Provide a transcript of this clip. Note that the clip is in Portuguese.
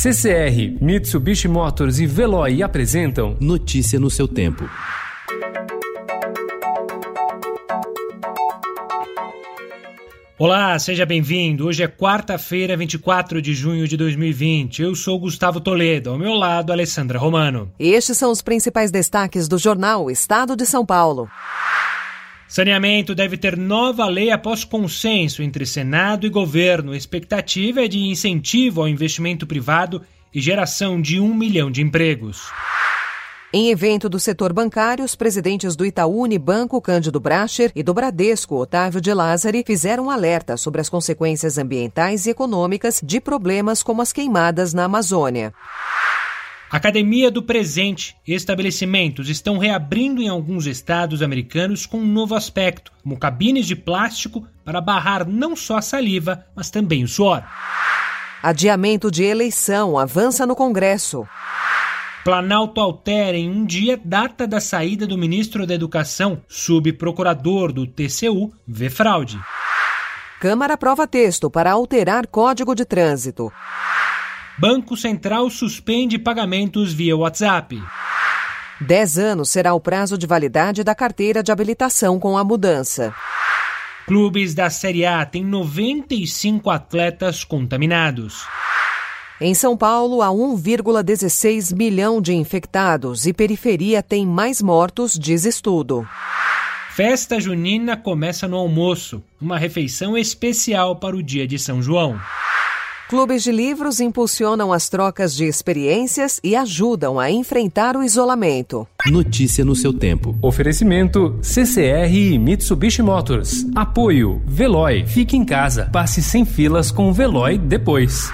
CCR, Mitsubishi Motors e Veloy apresentam Notícia no seu tempo. Olá, seja bem-vindo. Hoje é quarta-feira, 24 de junho de 2020. Eu sou Gustavo Toledo, ao meu lado, Alessandra Romano. Estes são os principais destaques do jornal Estado de São Paulo. Saneamento deve ter nova lei após consenso entre Senado e governo. A expectativa é de incentivo ao investimento privado e geração de um milhão de empregos. Em evento do setor bancário, os presidentes do Itaú Unibanco, Cândido Bracher, e do Bradesco, Otávio de Lázari, fizeram alerta sobre as consequências ambientais e econômicas de problemas como as queimadas na Amazônia. Academia do Presente estabelecimentos estão reabrindo em alguns estados americanos com um novo aspecto, como cabines de plástico para barrar não só a saliva, mas também o suor. Adiamento de eleição avança no Congresso. Planalto altera em um dia data da saída do ministro da Educação, subprocurador do TCU, vê fraude. Câmara aprova texto para alterar Código de Trânsito. Banco Central suspende pagamentos via WhatsApp. Dez anos será o prazo de validade da carteira de habilitação com a mudança. Clubes da Série A têm 95 atletas contaminados. Em São Paulo, há 1,16 milhão de infectados e periferia tem mais mortos, diz estudo. Festa junina começa no almoço, uma refeição especial para o dia de São João. Clubes de livros impulsionam as trocas de experiências e ajudam a enfrentar o isolamento. Notícia no seu tempo. Oferecimento CCR e Mitsubishi Motors. Apoio Veloy. Fique em casa. Passe sem filas com o Veloy depois.